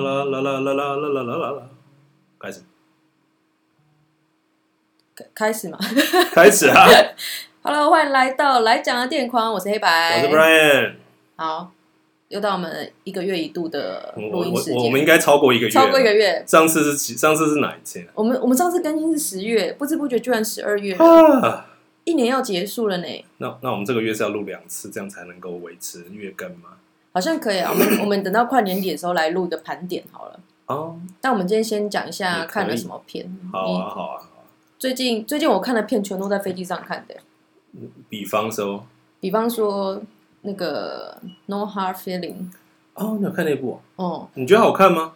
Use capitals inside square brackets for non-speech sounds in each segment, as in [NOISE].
啦啦啦啦啦啦啦啦啦啦，开始，开始嘛，开始啊！Hello，欢迎来到来讲的电框，我是黑白，我是 Brian。好，又到我们一个月一度的录音时间，我们应该超过一个月，超过一个月。上次是上次是哪一天？我们我们上次更新是十月，不知不觉居然十二月，一年要结束了呢。那那我们这个月是要录两次，这样才能够维持月更吗？好像可以啊，我们 [COUGHS] 我们等到快年底的时候来录一个盘点好了。哦，那我们今天先讲一下看了什么片。好啊，好啊。最近最近我看的片全都在飞机上看的。比方说，比方说那个《No Hard Feeling》。哦，你有看那部？哦，你觉得好看吗？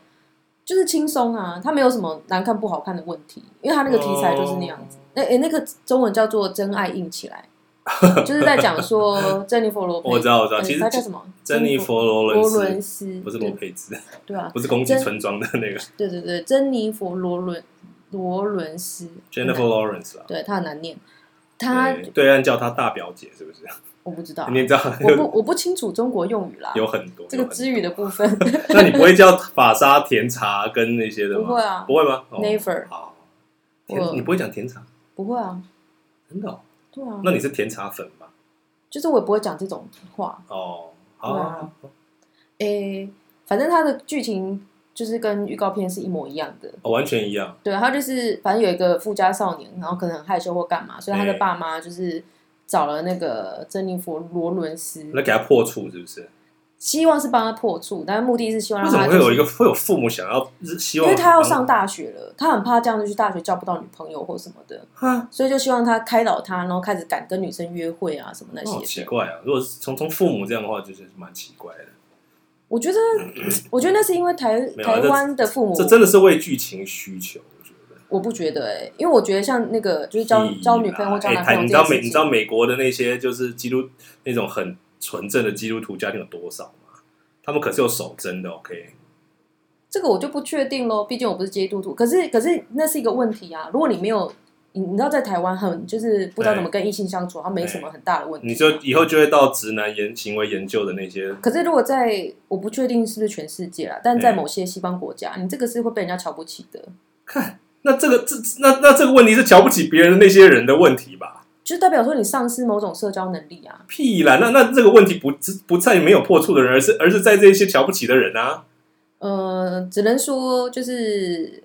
就是轻松啊，它没有什么难看不好看的问题，因为它那个题材就是那样子。哎哎，那个中文叫做《真爱硬起来》。[LAUGHS] 就是在讲说珍妮佛罗，我知道我知道，其实他叫什么？珍妮佛罗伦斯，不是罗佩兹，对啊，不是攻击村庄的那个，对对对，珍妮佛罗伦罗伦斯，Jennifer Lawrence 啊，对他很难念，他对岸叫他大表姐是不是？我不知道，你知道？我不我不清楚中国用语啦，有很多这个支语的部分，[LAUGHS] 那你不会叫法沙甜茶跟那些的吗？不会啊，不会吗？Never，好，你不会讲甜茶？不会啊，真的？对啊，那你是甜茶粉吧？就是我也不会讲这种话。哦，好啊，诶，反正他的剧情就是跟预告片是一模一样的，哦，完全一样。对，他就是反正有一个富家少年，然后可能很害羞或干嘛，所以他的爸妈就是找了那个珍妮佛罗伦斯，来给他破处，是不是？希望是帮他破处，但是目的是希望让他、会有一个会有父母想要希望？因为他要上大学了，他很怕这样子去大学交不到女朋友或什么的，哈所以就希望他开导他，然后开始敢跟女生约会啊什么那些。好奇怪啊！如果是从从父母这样的话，就是蛮奇怪的。我觉得，[COUGHS] 我觉得那是因为台台湾的父母这，真的是为剧情需求。我觉得，我不觉得哎、欸，因为我觉得像那个就是交交女朋友或交男朋友、欸，你知道美你知道美国的那些就是基督那种很。纯正的基督徒家庭有多少吗？他们可是有守贞的，OK？这个我就不确定喽，毕竟我不是基督徒。可是，可是那是一个问题啊！如果你没有，你你知道，在台湾很就是不知道怎么跟异性相处，它没什么很大的问题。你就以后就会到直男研行为研究的那些。可是，如果在我不确定是不是全世界啦，但在某些西方国家，你这个是会被人家瞧不起的。看，那这个这那那这个问题是瞧不起别人的那些人的问题吧？就代表说你丧失某种社交能力啊！屁啦！那那这个问题不不在没有破处的人，而是而是在这些瞧不起的人啊。呃，只能说就是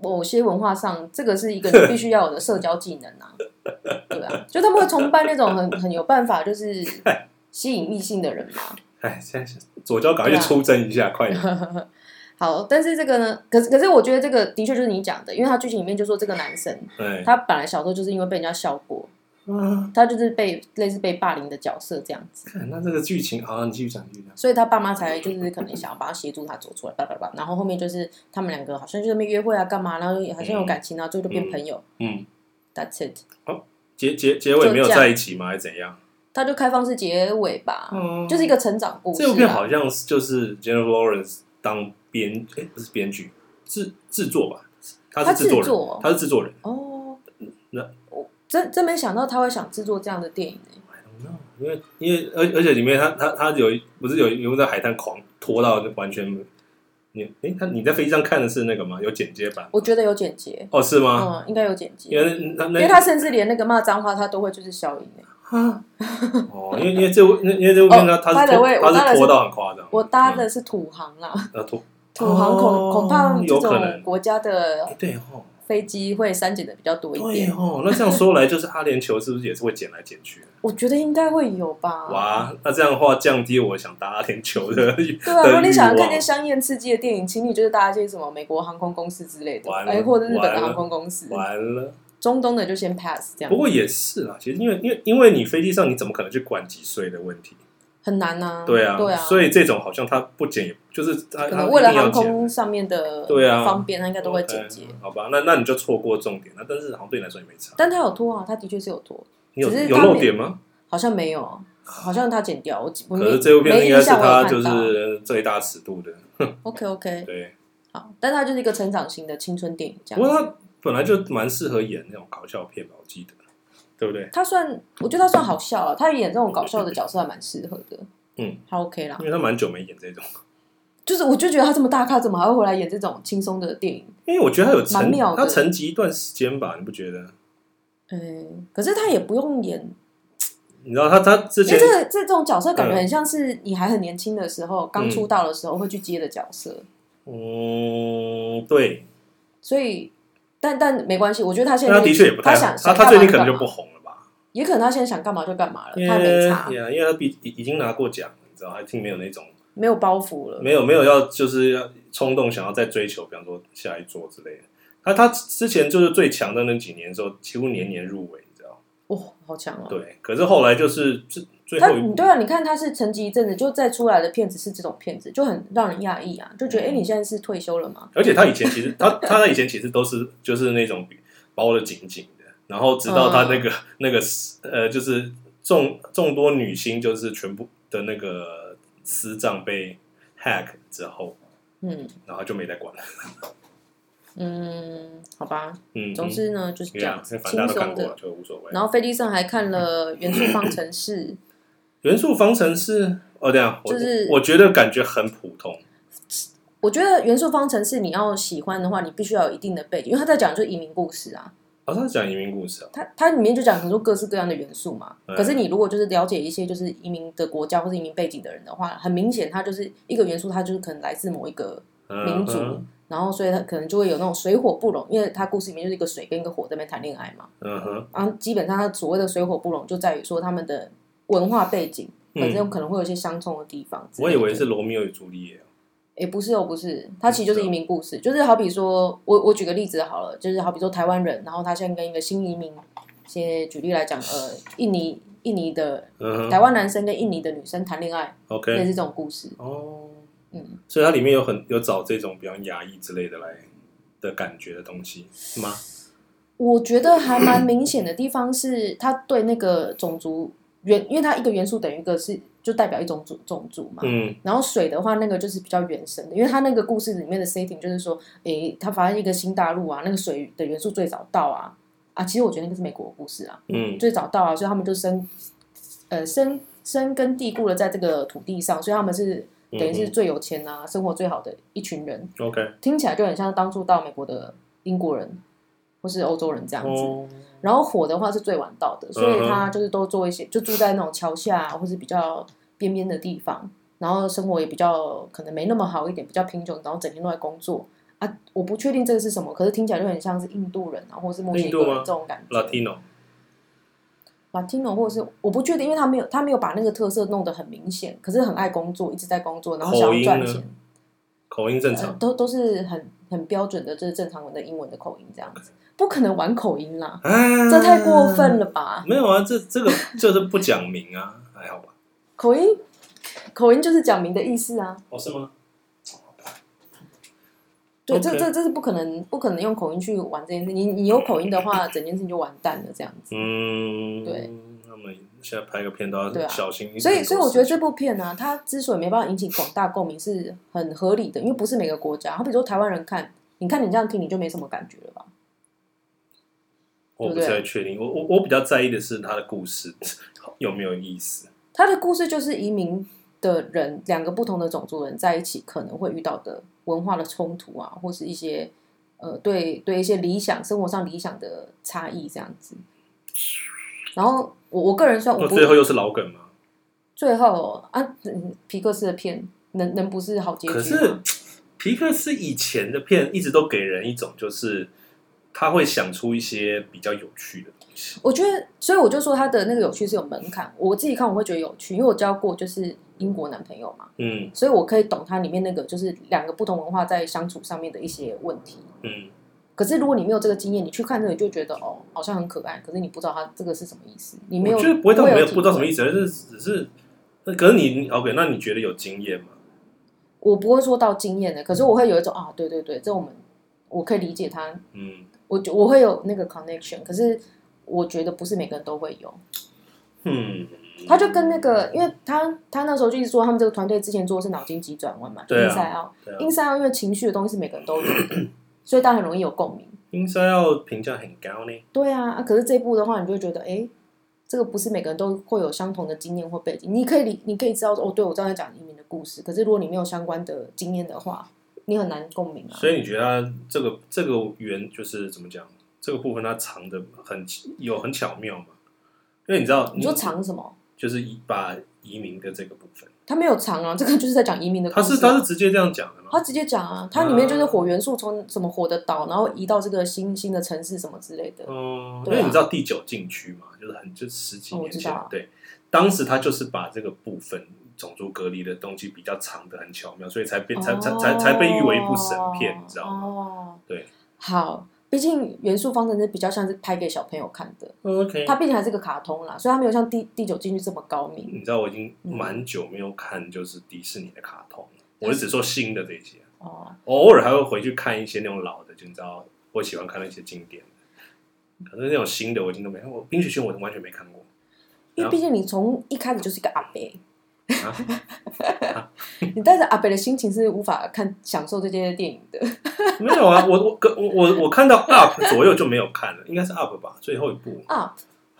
某些文化上，这个是一个你必须要有的社交技能啊。[LAUGHS] 对啊，就他们会崇拜那种很很有办法就是吸引异性的人嘛。[LAUGHS] 哎，现在左交赶快去出征一下，啊、快点！[LAUGHS] 好，但是这个呢，可是可是我觉得这个的确就是你讲的，因为他剧情里面就说这个男生，对他本来小时候就是因为被人家笑过。嗯，他就是被类似被霸凌的角色这样子。那这个剧情好，你继续讲，继续讲。所以他爸妈才就是可能想要帮他协助他走出来，叭叭叭。然后后面就是他们两个好像就在那边约会啊，干嘛？然后好像有感情啊，最后就变朋友。嗯，That's it。好，结结结尾没有在一起吗？还是怎样？他就开放式结尾吧，嗯，就是一个成长故事。这部片好像就是 Jennifer Lawrence 当编，哎，不是编剧，制制作吧？他是制作，他是制作人。哦，那。真真没想到他会想制作这样的电影呢。因为因为而而且里面他他他有不是有有人在海滩狂拖到完全你哎他你在飞机上看的是那个吗？有剪接版？我觉得有剪接哦，是吗？嗯，应该有剪接。因为因为他甚至连那个骂脏话他都会就是消音哈哦，因为因为这部因为这部片他他是他是拖到很夸张。我搭的是土航啦，土土航恐恐怕这种国家的对飞机会删减的比较多一点哦，那这样说来，就是阿联酋是不是也是会减来减去？[LAUGHS] 我觉得应该会有吧。哇，那这样的话降低我想搭阿联酋的。[LAUGHS] 对啊，如果你想要看见香艳刺激的电影，请你就是搭一些什么美国航空公司之类的，哎，或者日本的航空公司。完了，中东的就先 pass 这样。不过也是啦，其实因为因为因为你飞机上你怎么可能去管几岁的问题？很难呐，对啊，对啊，所以这种好像他不剪，就是他可能为了航空上面的对啊方便，他应该都会剪接。好吧，那那你就错过重点了。但是好像对你来说也没差。但他有拖啊，他的确是有拖，有有漏点吗？好像没有，好像他剪掉。我可是这部片应该是他就是最大尺度的。[LAUGHS] [LAUGHS] OK OK，对，好，但他就是一个成长型的青春电影，这样。不过他本来就蛮适合演那种搞笑片吧，我记得，对不对？他算，我觉得他算好笑了，他演这种搞笑的角色还蛮适合的。嗯，他 OK 啦，因为他蛮久没演这种。就是我就觉得他这么大咖，怎么还会回来演这种轻松的电影？因为我觉得他有沉，蛮他沉寂一段时间吧，你不觉得？嗯，可是他也不用演。你知道他他之前这个这这种角色感觉很像是你还很年轻的时候，刚、嗯、出道的时候会去接的角色。嗯，对。所以，但但没关系，我觉得他现在他的确也不太他想他他最近可能就不红了吧？也可能他现在想干嘛就干嘛了，他没差。对啊，因为他比已已经拿过奖，你知道，还挺没有那种没有包袱了，没有没有要就是要冲动想要再追求，比方说下一座之类的。他他之前就是最强的那几年的时候，几乎年年入围。哇、哦，好强啊！对，可是后来就是最最后一，对啊，你看他是沉寂一阵子，就再出来的片子是这种片子，就很让人讶异啊，就觉得哎、嗯，你现在是退休了吗？而且他以前其实他他以前其实都是就是那种包的紧紧的，然后直到他那个、嗯、那个呃，就是众众多女星就是全部的那个私账被 hack 之后，嗯，然后就没再管了。嗯，好吧，嗯，总之呢，就是这样子轻松、嗯、的，就无所谓。然后飞机上还看了《[LAUGHS] 元素方程式》，《[LAUGHS] 元素方程式》哦，这样，就是我，我觉得感觉很普通。我觉得《元素方程式》你要喜欢的话，你必须要有一定的背景，因为他在讲就是移民故事啊。哦，他讲移民故事啊，他他里面就讲很多各式各样的元素嘛。嗯、可是你如果就是了解一些就是移民的国家或是移民背景的人的话，很明显，他就是一个元素，它就是可能来自某一个民族。然后，所以他可能就会有那种水火不容，因为他故事里面就是一个水跟一个火在那边谈恋爱嘛。嗯哼。然后基本上他所谓的水火不容，就在于说他们的文化背景本身可能会有一些相冲的地方。我以为是罗密欧与朱丽叶。也，不是哦，不是，他其实就是移民故事，就是好比说，我我举个例子好了，就是好比说台湾人，然后他现在跟一个新移民，先举例来讲，呃，印尼印尼的台湾男生跟印尼的女生谈恋爱，OK，也是这种故事。哦。嗯，所以它里面有很有找这种比较压抑之类的来的感觉的东西是吗？我觉得还蛮明显的地方是，他对那个种族元，因为它一个元素等于一个是就代表一种种种族嘛。嗯。然后水的话，那个就是比较原生的，因为它那个故事里面的 setting 就是说，诶，他发现一个新大陆啊，那个水的元素最早到啊啊，其实我觉得那个是美国的故事啊，嗯，最早到啊，所以他们就生呃生生根蒂固了在这个土地上，所以他们是。等于是最有钱啊，生活最好的一群人。OK，听起来就很像当初到美国的英国人或是欧洲人这样子。然后火的话是最晚到的，所以他就是都做一些，就住在那种桥下或是比较边边的地方，然后生活也比较可能没那么好一点，比较贫穷，然后整天都在工作啊。我不确定这个是什么，可是听起来就很像是印度人啊，或是墨西哥人这种感觉。Latino。Latino 或者是我不确定，因为他没有他没有把那个特色弄得很明显，可是很爱工作，一直在工作，然后想要赚钱。口音正常，呃、都都是很很标准的，就是正常文的英文的口音这样子，不可能玩口音啦，啊、这太过分了吧？没有啊，这这个 [LAUGHS] 就是不讲明啊，还好吧？口音口音就是讲明的意思啊？哦，是吗？对，这这这是不可能，不可能用口音去玩这件事。你你有口音的话，整件事情就完蛋了，这样子。嗯，对。他们现在拍个片都要小心一点。所以，所以我觉得这部片呢、啊，它之所以没办法引起广大共鸣，是很合理的，因为不是每个国家。好比如说台湾人看，你看你这样听，你就没什么感觉了吧？我不太确定。我我我比较在意的是他的故事有没有意思。他的故事就是移民的人，两个不同的种族人在一起可能会遇到的。文化的冲突啊，或是一些呃，对对一些理想生活上理想的差异这样子。然后我我个人说，我最后又是老梗吗？最后啊，皮克斯的片能能不是好结局是皮克斯以前的片一直都给人一种就是他会想出一些比较有趣的东西。我觉得，所以我就说他的那个有趣是有门槛。我自己看我会觉得有趣，因为我交过就是。英国男朋友嘛，嗯，所以我可以懂他里面那个就是两个不同文化在相处上面的一些问题，嗯。可是如果你没有这个经验，你去看这个就觉得哦，好像很可爱，可是你不知道他这个是什么意思，你没有，我觉得不会到没有不知道什么意思，而是只是，可是你 OK，那你觉得有经验吗？我不会说到经验的，可是我会有一种啊，对对对，这我们我可以理解他，嗯，我我会有那个 connection，可是我觉得不是每个人都会有，嗯。他就跟那个，因为他他那时候就一直说，他们这个团队之前做的是脑筋急转弯嘛，Inside Out，Inside Out，因为情绪的东西是每个人都有的，所以大家很容易有共鸣。Inside Out 评价很高呢。对啊，啊，可是这一部的话，你就会觉得，哎，这个不是每个人都会有相同的经验或背景。你可以，你可以知道哦，对我正在讲移民的故事，可是如果你没有相关的经验的话，你很难共鸣啊。所以你觉得它这个这个圆就是怎么讲？这个部分它藏的很有很巧妙嘛？因为你知道，你说藏什么？就是把移民的这个部分。他没有藏啊，这个就是在讲移民的故事、啊。他是他是直接这样讲的吗？他直接讲啊，它里面就是火元素从什么火的岛，然后移到这个新新的城市什么之类的。嗯，啊、因为你知道第九禁区嘛，就是很就十几年前，哦、对，当时他就是把这个部分种族隔离的东西比较藏得很巧妙，所以才变才、哦、才才才被誉为一部神片，你知道吗？哦，对，好。毕竟元素方程式比较像是拍给小朋友看的，OK，它毕竟还是个卡通啦，所以它没有像第第九进去这么高明。你知道我已经蛮久没有看就是迪士尼的卡通，嗯、我是只说新的这些哦，偶尔还会回去看一些那种老的，就你知道我喜欢看那些经典的，可是那种新的我已经都没看过，《冰雪奇缘》我完全没看过，因为毕竟你从一开始就是一个阿伯。[LAUGHS] 你带着阿北的心情是无法看享受这些电影的。[LAUGHS] 没有啊，我我我我我看到 up 左右就没有看了，应该是 up 吧，最后一部 up，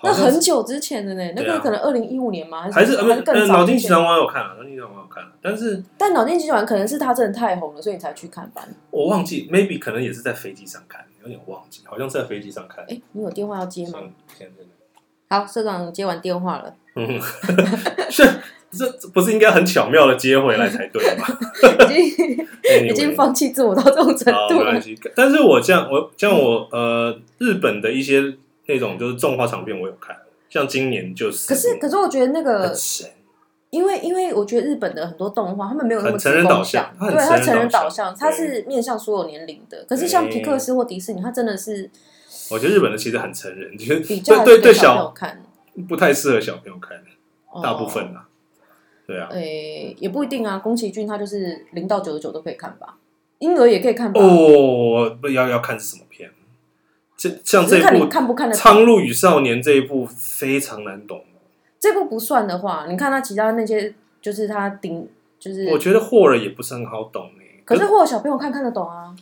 那很久之前的呢，那个可能二零一五年吗？还是还是更早？脑筋急转弯我有看了，脑筋急转弯我有看了，但是但脑筋急转弯可能是他真的太红了，所以你才去看吧？我忘记，maybe 可能也是在飞机上看，有点忘记，好像是在飞机上看。哎，你有电话要接吗？好，社长接完电话了。嗯，[LAUGHS] 是。这不是应该很巧妙的接回来才对吗？[LAUGHS] 已经 Anyway, 已经放弃自我到这种程度了。但是我像我像我呃日本的一些那种就是动画长片我有看，像今年就是。可是可是我觉得那个，因为因为我觉得日本的很多动画他们没有那么成人导向，对，他成人导向，他是面向所有年龄的。可是像皮克斯或迪士尼，他真的是，我觉得日本的其实很成人，就是比较对对小朋友看，不太适合小朋友看，大部分啊。对啊，诶，也不一定啊。宫崎骏他就是零到九十九都可以看吧，婴儿也可以看吧。哦，不要要看是什么片？这像这部看不看的《苍鹭与少年》这一部非常难懂。这部不算的话，你看他其他那些，就是他顶，就是我觉得霍尔也不是很好懂诶。可是霍尔小朋友看看得懂啊。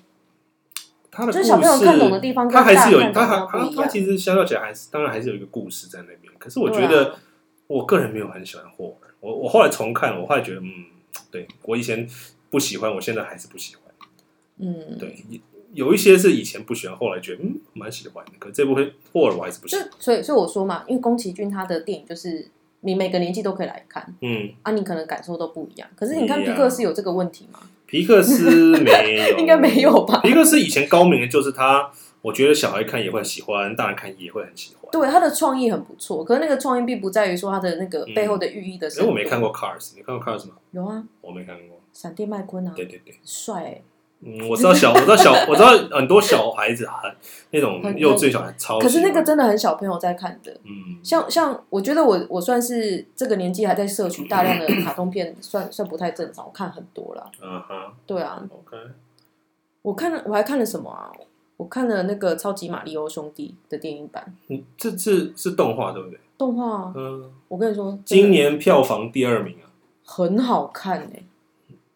他的就是小朋友看懂的地方，他还是有他还他他其实相较起来还是当然还是有一个故事在那边。可是我觉得我个人没有很喜欢霍尔。我我后来重看，我后来觉得，嗯，对我以前不喜欢，我现在还是不喜欢。嗯，对，有一些是以前不喜欢，后来觉得嗯蛮喜欢的。可这部《霍尔》我还是不喜欢。所以所以我说嘛，因为宫崎骏他的电影就是你每个年纪都可以来看，嗯，啊，你可能感受都不一样。可是你看皮克斯有这个问题吗？皮克斯没有，[LAUGHS] 应该没有吧？皮克斯以前高明的就是他。我觉得小孩看也会很喜欢，大人看也会很喜欢。对，他的创意很不错，可是那个创意并不在于说他的那个背后的寓意的。因为我没看过 Cars，你看过 Cars 吗？有啊，我没看过。闪电麦昆啊，对对对，帅欸。嗯，我知道小，[LAUGHS] 我知道小，我知道很多小孩子很那种幼稚小孩超。可是那个真的很小朋友在看的。嗯，像像我觉得我我算是这个年纪还在摄取大量的 [LAUGHS] 卡通片，算算不太正常。我看很多了。嗯哼。对啊。OK。我看了，我还看了什么啊？我看了那个《超级马里奥兄弟》的电影版，嗯，这次是动画对不对？动画，嗯，我跟你说，今年票房第二名啊，很好看哎，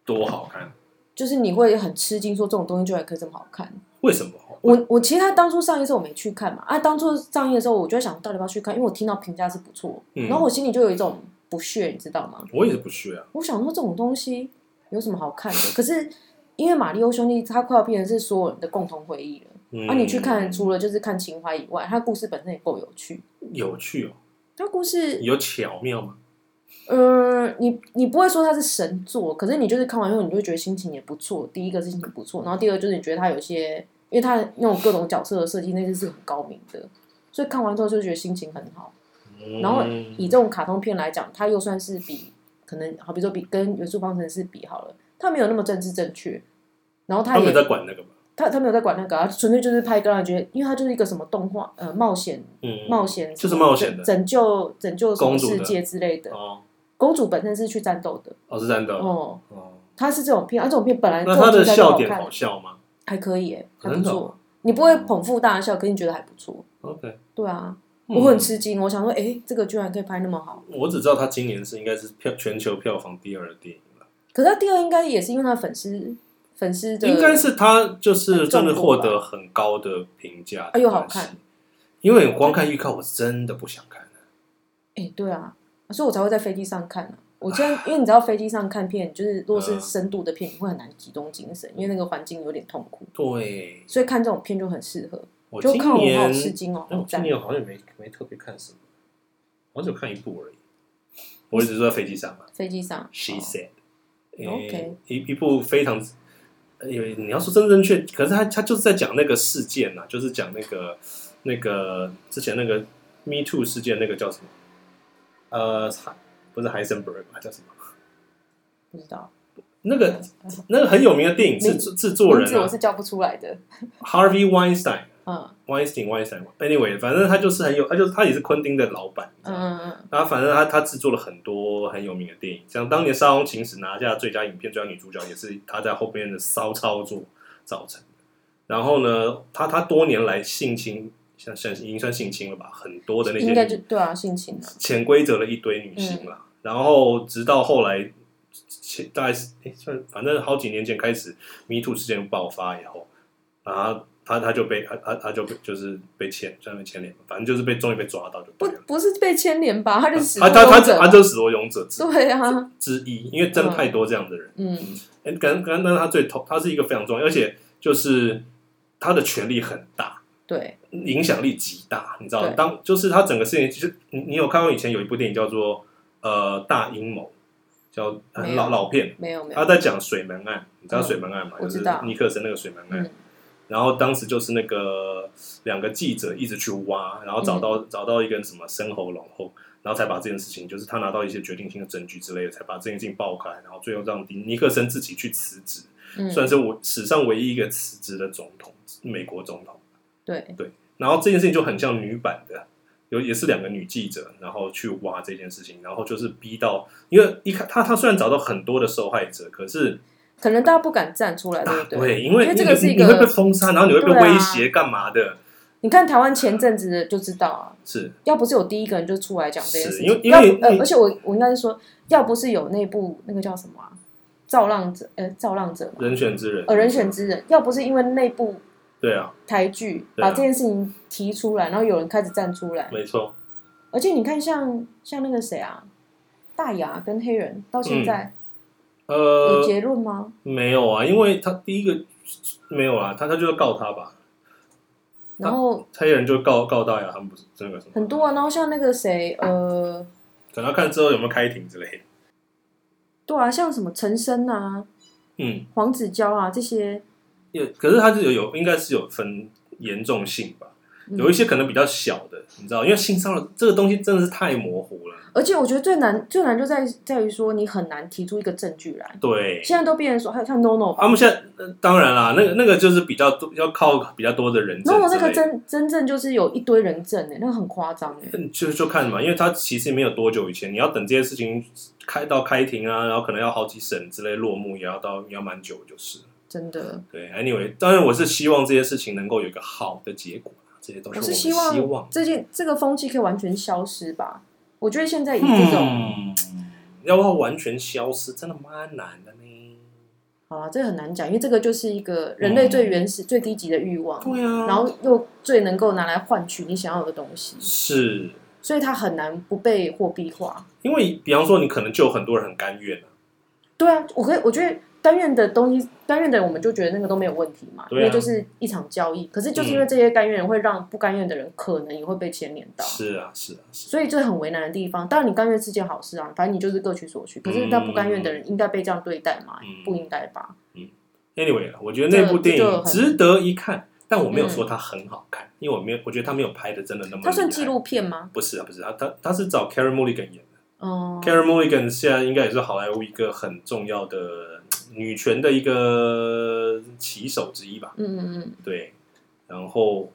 多好看！就是你会很吃惊，说这种东西居然可以这么好看，为什么？我我其实他当初上映的时候我没去看嘛，啊，当初上映的时候我就在想到底要不要去看，因为我听到评价是不错，嗯，然后我心里就有一种不屑，你知道吗？我也是不屑啊，我想说这种东西有什么好看的？可是因为《马里奥兄弟》他快要变成是所有人的共同回忆了。啊，你去看，除了就是看情怀以外，它故事本身也够有趣。有趣哦，它故事有巧妙吗？嗯，你你不会说它是神作，可是你就是看完以后，你就会觉得心情也不错。第一个是心情不错，然后第二就是你觉得它有些，因为它那种各种角色的设计，那些是很高明的，所以看完之后就觉得心情很好。然后以这种卡通片来讲，它又算是比可能好，比如说比跟元素方程式比好了，它没有那么政治正确，然后它也在管那个吗？他他没有在管那个，啊纯粹就是拍个人觉得，因为他就是一个什么动画呃冒险，嗯，冒险就是冒险的拯救拯救什么世界之类的。哦，公主本身是去战斗的，哦是战斗哦哦，他是这种片，啊这种片本来那他的笑点好笑吗？还可以诶，还不错，你不会捧腹大笑，可是你觉得还不错。OK，对啊，我很吃惊，我想说，哎，这个居然可以拍那么好。我只知道他今年是应该是票全球票房第二的电影了，可是他第二应该也是因为他的粉丝。粉丝的应该是他就是真的获得很高的评价，哎呦好看！因为光看预告，我真的不想看。哎，对啊，所以我才会在飞机上看啊。我今天因为你知道飞机上看片，就是如果是深度的片，你会很难集中精神，因为那个环境有点痛苦。对，所以看这种片就很适合。我就看我好吃惊哦，我今年好像没没特别看什么，我只有看一部而已。我一直坐在飞机上嘛，飞机上。She said，哦，OK，一一部非常，因为你要说真正确，可是他他就是在讲那个事件呐，就是讲那个那个之前那个 Me Too 事件，那个叫什么？呃。不是 Heisenberg 吧？叫什么？不知道。那个那个很有名的电影制制作人，我是叫不出来的。Harvey Weinstein，嗯，Weinstein，Weinstein。Anyway，反正他就是很有，他就是他也是昆汀的老板。嗯嗯嗯。然后反正他他制作了很多很有名的电影，像当年《沙龙情史》拿下最佳影片、最佳女主角，也是他在后边的骚操作造成的。然后呢，他他多年来性侵。像像已经算性侵了吧，很多的那些应该就对啊，性侵了，潜规则了一堆女性了，嗯、然后直到后来，大概是哎算反正好几年前开始，Me Too 事件爆发以后，然后他他就被他他他就被就是被牵，算被牵连，反正就是被终于被抓到就，不不是被牵连吧，他就是他他他他就是始作俑者之对啊之一，因为真的太多这样的人，嗯，哎，刚刚那他最头，他是一个非常重要，而且就是他的权力很大。对，影响力极大，你知道？当就是他整个事情，其实你你有看过以前有一部电影叫做呃大阴谋，叫很老老片，没有没有，他在讲水门案，你知道水门案吗？就是尼克森那个水门案。然后当时就是那个两个记者一直去挖，然后找到找到一个什么深喉咙后，然后才把这件事情，就是他拿到一些决定性的证据之类的，才把这件事情爆开，然后最后让尼克森自己去辞职，算是我史上唯一一个辞职的总统，美国总统。对对，然后这件事情就很像女版的，有也是两个女记者，然后去挖这件事情，然后就是逼到，因为一看他他虽然找到很多的受害者，可是可能大家不敢站出来，对不对？对，因为这个是一个你会被封杀，然后你会被威胁干嘛的？你看台湾前阵子就知道啊，是要不是有第一个人就出来讲这件事情，因为因为呃，而且我我应该是说，要不是有那部那个叫什么啊，造浪者，呃，造浪者，人选之人，呃，人选之人，要不是因为那部。对啊，台剧把这件事情提出来，然后有人开始站出来，没错。而且你看像，像像那个谁啊，大牙跟黑人到现在，嗯、呃，有结论吗？没有啊，因为他第一个没有啊，他他就要告他吧。然后黑人就告告大牙，他们不是这个什么很多啊。然后像那个谁，呃，可能要看之后有没有开庭之类的。对啊，像什么陈升啊，嗯，黄子佼啊这些。有可是他是有有，应该是有分严重性吧，有一些可能比较小的，你知道，因为性骚扰这个东西真的是太模糊了。而且我觉得最难最难就在在于说，你很难提出一个证据来。对，现在都变成说，还有像 NONO，他们现在当然啦，那个那个就是比较多，要靠比较多的人证。NONO 那个真真正就是有一堆人证诶，那个很夸张诶。就就看嘛，因为他其实没有多久以前，你要等这些事情开到开庭啊，然后可能要好几审之类落幕，也要到也要蛮久，就是。真的对，Anyway，当然我是希望这些事情能够有一个好的结果，这些都是我是希望，这件这个风气可以完全消失吧。我觉得现在以这种、嗯、要不要完全消失，真的蛮难的呢。好了，这个很难讲，因为这个就是一个人类最原始、嗯、最低级的欲望，对啊，然后又最能够拿来换取你想要的东西，是，所以它很难不被货币化。因为比方说，你可能就有很多人很甘愿、啊、对啊，我可以，我觉得。甘愿的东西，甘愿的人我们就觉得那个都没有问题嘛，啊、因为就是一场交易。可是就是因为这些甘愿人会让不甘愿的人可能也会被牵连到。是啊，是啊，是啊。所以这很为难的地方。当然你甘愿是件好事啊，反正你就是各取所需。可是那不甘愿的人应该被这样对待吗？嗯、不应该吧？嗯。Anyway，我觉得那部电影值得一看，但我没有说它很好看，嗯、因为我没有，我觉得他没有拍的真的那么。它算纪录片吗？不是啊，不是啊，他他是找 Carey Mulligan 演的。哦。Carey Mulligan 现在应该也是好莱坞一个很重要的。女权的一个旗手之一吧，嗯嗯嗯，对，然后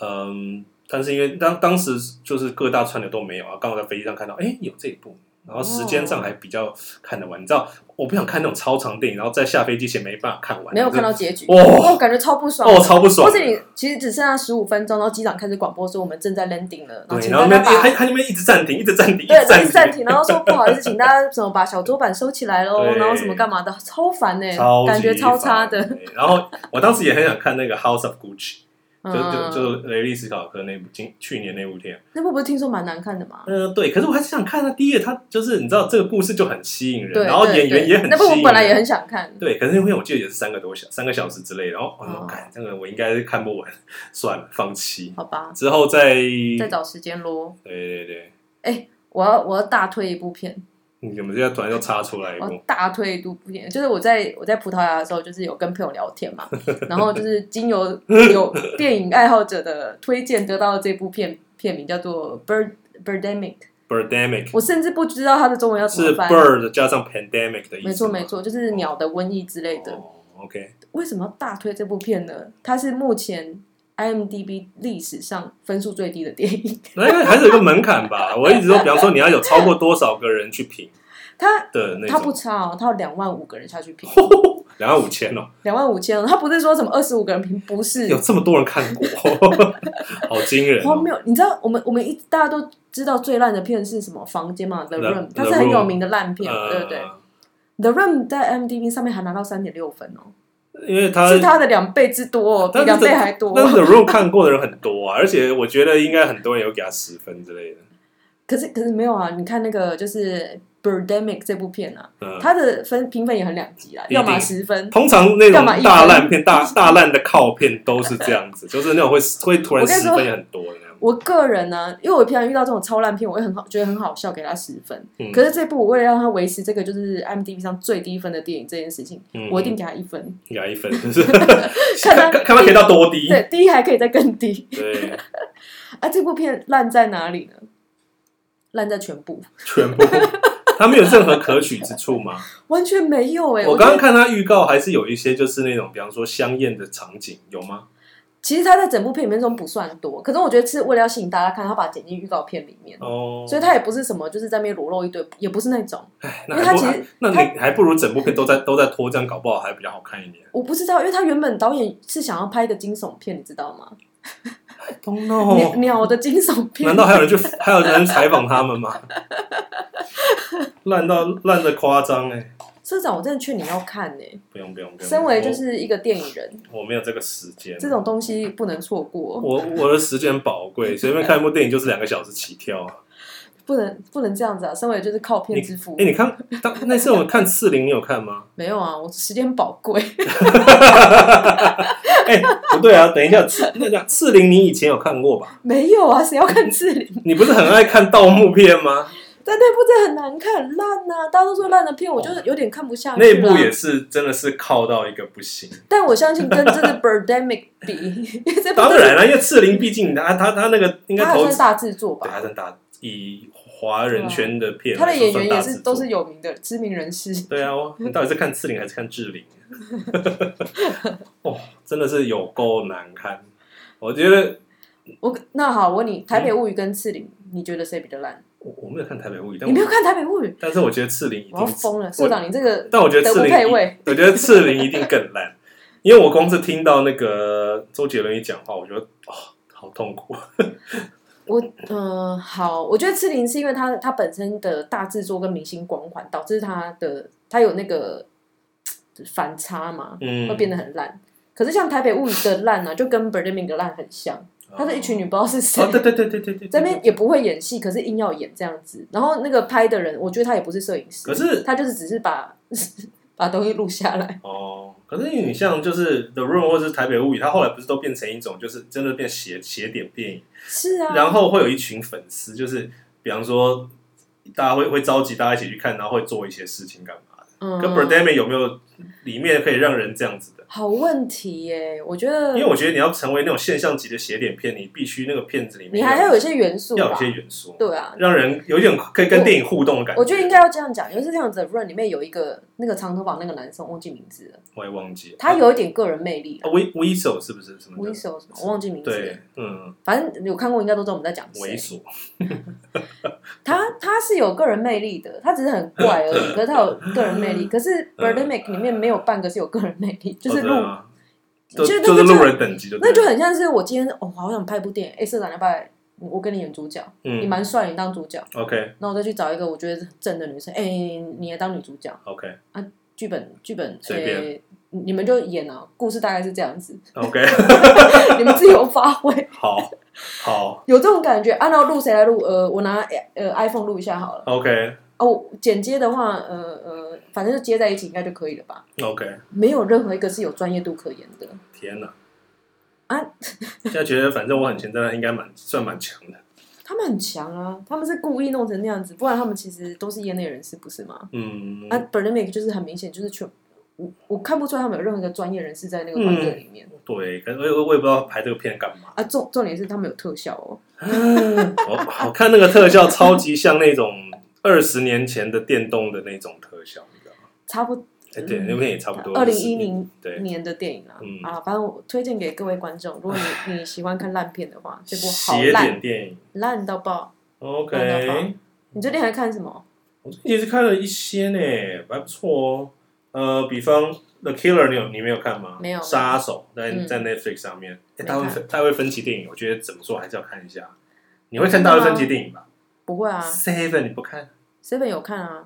嗯，但是因为当当时就是各大串流都没有啊，刚好在飞机上看到，哎，有这一部，然后时间上还比较看得完，你知道。我不想看那种超长电影，然后在下飞机前没办法看完，没有看到结局，哦，感觉超不爽，哦，超不爽。或者你其实只剩下十五分钟，然后机长开始广播说我们正在 landing 了，对，然后那边还还那边一直暂停，一直暂停，对，一直暂停，然后说不好意思，请大家怎么把小桌板收起来喽，[LAUGHS] 然后什么干嘛的，超烦呢，感觉超差的。然后我当时也很想看那个 House of Gucci，就就就雷利·史考克那部今去年那部片，那部不是听说蛮难看的吗？嗯、呃，对，可是我还是想看啊。第一个，他就是你知道这个故事就很吸引人，然后演员也很吸引人。那部我本来也很想看，对，可是那部我记得也是三个多小三个小时之类的，然后我看这个我应该是看不完，算了，放弃。好吧，之后再再找时间咯。对对对，哎、欸，我要我要大推一部片。你怎么现在突然又插出来一部？我大推一部片，就是我在我在葡萄牙的时候，就是有跟朋友聊天嘛，[LAUGHS] 然后就是经由有电影爱好者的推荐，得到了这部片片名叫做《Bird Birdemic》。Birdemic，我甚至不知道它的中文要怎么翻。是 bird 加上 pandemic 的意思。没错没错，就是鸟的瘟疫之类的。Oh, OK。为什么要大推这部片呢？它是目前 IMDB 历史上分数最低的电影。[LAUGHS] 那还是有个门槛吧？我一直说，比方说你要有超过多少个人去评。他的他不差哦，他有两万五个人下去评，[LAUGHS] 两万五千哦，两万五千哦，他不是说什么二十五个人评，不是有这么多人看过，[LAUGHS] 好惊人，荒谬！你知道我们我们一大家都知道最烂的片是什么？房间嘛，《The Room》，它是很有名的烂片，对不对？《The Room》在 IMDb 上面还拿到三点六分哦，因为他是他的两倍之多，比两倍还多。但是《The Room》看过的人很多啊，而且我觉得应该很多人有给他十分之类的。可是可是没有啊！你看那个就是。《Birdemic》这部片啊，它的分评分也很两极啊，要么十分，通常那种大烂片、大大烂的靠片都是这样子，就是那种会会突然十分也很多的。我个人呢，因为我平常遇到这种超烂片，我会很好觉得很好笑，给他十分。可是这部我为了让他维持这个就是 IMDb 上最低分的电影这件事情，我一定给他一分，给他一分，就 [LAUGHS] 是看他看他可以到多低，对，低还可以再更低。对，啊，这部片烂在哪里呢？烂在全部，全部。他没有任何可取之处吗？[LAUGHS] 完全没有哎、欸！我刚刚看他预告，还是有一些就是那种，比方说香艳的场景，有吗？其实他在整部片里面中不算多，可是我觉得是为了要吸引大家看，他把它剪进预告片里面哦，所以他也不是什么就是在那边裸露一堆，也不是那种。哎，因为他其实那你还不如整部片都在都在拖，这样搞不好还比较好看一点。我不知道，因为他原本导演是想要拍一个惊悚片，你知道吗？东 no 鸟的惊悚片，难道还有人去还有人采访他们吗？[LAUGHS] 烂到烂的夸张哎！社长，我真的劝你要看呢、欸。不用不用不用。身为就是一个电影人，我，[LAUGHS] 我没有这个时间。这种东西不能错过。我我的时间宝贵，[LAUGHS] 随便看一部电影就是两个小时起跳啊。不能不能这样子啊！身为就是靠片之父。哎、欸，你看当那次我们看刺陵，你有看吗？[LAUGHS] 没有啊，我时间宝贵。哎、欸，不对啊！等一下，刺那叫刺陵，你以前有看过吧？没有啊，谁要看刺陵？你不是很爱看盗墓片吗？但那部真的很难看，烂呐、啊！大家都说烂的片，我就是有点看不下去。那部也是真的是靠到一个不行。但我相信跟这个 [LAUGHS] Birdemic 比，当然了，因为刺灵毕竟他他他那个应该投算大制作吧？对，他算大以华人圈的片，他的演员也是都是有名的知名人士。对啊，你到底是看刺灵还是看志玲？[LAUGHS] 哦，真的是有够难看。我觉得我那好，我问你，《台北物语》跟刺灵，你觉得谁比较烂？我我没有看台北物语，你没有看台北物语，但是我觉得赤林已经我要疯了，社长你这个，但我觉得赤林，我觉得赤林一定更烂，因为我光是听到那个周杰伦一讲话，我觉得哦，好痛苦。[LAUGHS] 我嗯、呃，好，我觉得赤林是因为他他本身的大制作跟明星光环，导致他的他有那个反差嘛，嗯，会变得很烂。可是像台北物语的烂呢，就跟 Birdemic 的烂很像。他是一群女，不知道是谁。对对对对对对，这边也不会演戏，可是硬要演这样子。然后那个拍的人，我觉得他也不是摄影师，可是他就是只是把 [LAUGHS] 把东西录下来。哦，可是你像就是《The Room》或是《台北物语》，他后来不是都变成一种就是真的变邪邪点电影？是啊。然后会有一群粉丝，就是比方说大家会会召集大家一起去看，然后会做一些事情干嘛的？嗯。跟《Birdemic》有没有里面可以让人这样子的？好问题耶，我觉得，因为我觉得你要成为那种现象级的写点片，你必须那个片子里面你还要有一些元素，要有一些元素，对啊，让人有一点可以跟电影互动的感觉。我，我觉得应该要这样讲，因为是这样子，《Run》里面有一个那个长头发那个男生，忘记名字了，我也忘记了，他有一点个人魅力。猥猥琐是不是？什么猥琐？我忘记名字了。对，嗯，反正有看过，应该都知道我们在讲谁。猥琐。[LAUGHS] 他他是有个人魅力的，他只是很怪而已，[LAUGHS] 可是他有个人魅力。可是《Birdemic》里面没有半个是有个人魅力，就是录。就就是路人等级的，那就很像是我今天哦，好想拍部电影，哎，社长要不要？我跟你演主角，嗯你蛮帅，你当主角，OK。那我再去找一个我觉得正的女生，哎，你来当女主角，OK。啊，剧本剧本，随便、欸，你们就演啊，故事大概是这样子。OK，[LAUGHS] 你们自由发挥。好，好，有这种感觉。按照录谁来录？呃，我拿呃 iPhone 录一下好了。OK。哦，剪接的话，呃呃，反正就接在一起应该就可以了吧？OK。没有任何一个是有专业度可言的。天哪！啊，[LAUGHS] 现在觉得反正我很前真的应该蛮算蛮强的。他们很强啊，他们是故意弄成那样子，不然他们其实都是业内人士，不是吗？嗯。啊，Birdemic 就是很明显就是全我我看不出来他们有任何一个专业人士在那个团队里面。嗯、对，可是我我也不知道拍这个片干嘛。啊，重重点是他们有特效哦。[LAUGHS] 我我看那个特效超级像那种。二十年前的电动的那种特效，你知道吗？差不多，哎，对，那片也差不多。二零一零年的电影啊，嗯、啊，反正我推荐给各位观众，如果你 [LAUGHS] 你喜欢看烂片的话，这部好烂电影，烂到爆。OK，你最近还看什么？我最近是看了一些呢，还不错哦。呃，比方《The Killer》，你有你没有看吗？没有。杀手在在 Netflix 上面，大卫大卫芬奇电影，我觉得怎么说还是要看一下。你会看大卫芬奇电影吧？不会啊，Seven 你不看？Seven 有看啊，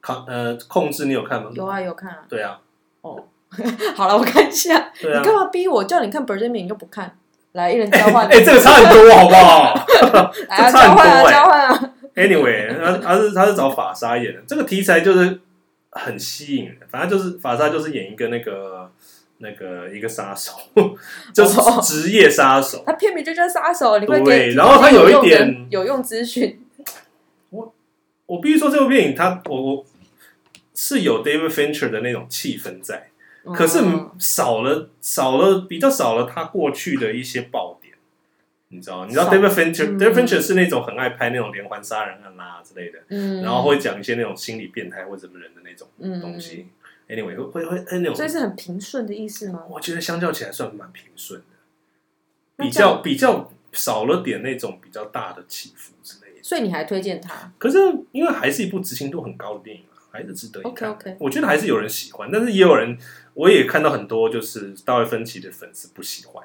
控呃控制你有看吗？有啊有看啊。对啊。哦，[LAUGHS] 好了，我看一下。啊。你干嘛逼我？叫你看 Birdemic 又不看？来，一人交换。哎，这个差很多，好不好？[LAUGHS] 来交换啊，交换啊。Anyway，他他是他是找法沙演的，这个题材就是很吸引人。反正就是法沙就是演一个那个那个一个杀手，[LAUGHS] 就是职业杀手。他片名就叫杀手，你会给对，然后他有一点有用资讯。我必须说，这部电影它我我是有 David Fincher 的那种气氛在，嗯、可是少了少了比较少了他过去的一些爆点，你知道？你知道 David Fincher，David、嗯、Fincher 是那种很爱拍那种连环杀人案啦之类的，嗯，然后会讲一些那种心理变态或者什么人的那种东西。嗯、anyway，会会会那种，所以是很平顺的意思吗？我觉得相较起来算蛮平顺的，比较比较少了点那种比较大的起伏。所以你还推荐他？可是因为还是一部执行度很高的电影嘛，还是值得一看。OK OK，我觉得还是有人喜欢，但是也有人，我也看到很多就是大卫芬奇的粉丝不喜欢。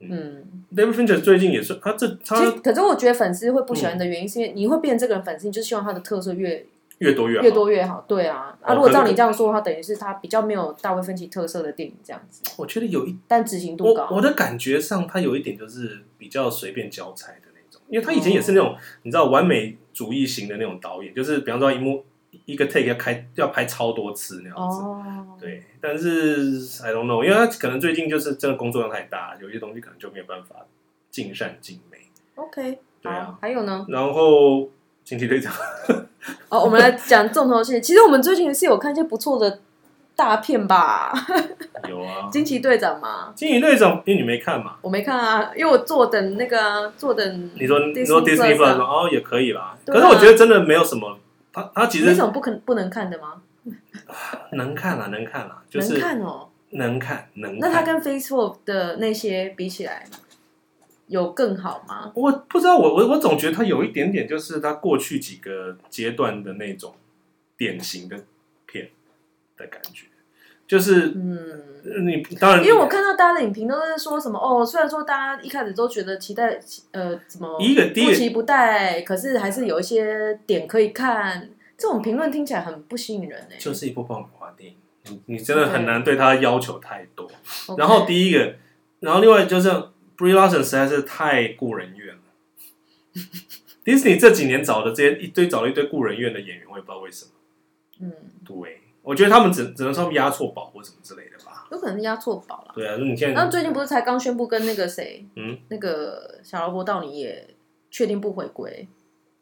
嗯，David Fincher 最近也是，他这他，可是我觉得粉丝会不喜欢的原因，是因为你会变成这个人粉丝，你就希望他的特色越越多越好越多越好。对啊，啊，如果照你这样说的话，等于是他比较没有大卫芬奇特色的电影这样子。我觉得有一，但执行度高。我的感觉上，他有一点就是比较随便交差的。因为他以前也是那种、哦、你知道完美主义型的那种导演，就是比方说一幕一个 take 要开要拍超多次那样子，哦、对。但是 I don't know，因为他可能最近就是真的工作量太大，有些东西可能就没有办法尽善尽美。OK，对啊，还有呢？然后惊奇队长，[LAUGHS] 哦，我们来讲重头戏。其实我们最近是有看一些不错的。大片吧，有啊，[LAUGHS] 惊奇队长嘛，惊奇队长，因为你没看嘛，我没看啊，因为我坐等那个、啊、坐等。你说你说 Disney Plus 哦，也可以啦，可是我觉得真的没有什么，他他其实没什么不可不能看的吗？[SIGHS] 能看啊，能看啊，就是能看哦，能看能看。那他跟 Facebook 的那些比起来，有更好吗？我不知道，我我我总觉得他有一点点，就是他过去几个阶段的那种典型的片的感觉。就是，嗯，你当然，因为我看到大家的影评都是说什么哦，虽然说大家一开始都觉得期待，呃，怎么一个不期不待，可是还是有一些点可以看。这种评论听起来很不吸引人呢。就是一部爆米花电影，你你真的很难对他要求太多。然后第一个，然后另外就是 Brie Larson 实在是太顾人怨了。[LAUGHS] Disney 这几年找的这些一堆找了一堆顾人怨的演员，我也不知道为什么。嗯，对。我觉得他们只只能说压错宝或什么之类的吧，有可能是压错宝了。对啊，那你现在，那最近不是才刚宣布跟那个谁，嗯，那个小劳勃道尼也确定不回归。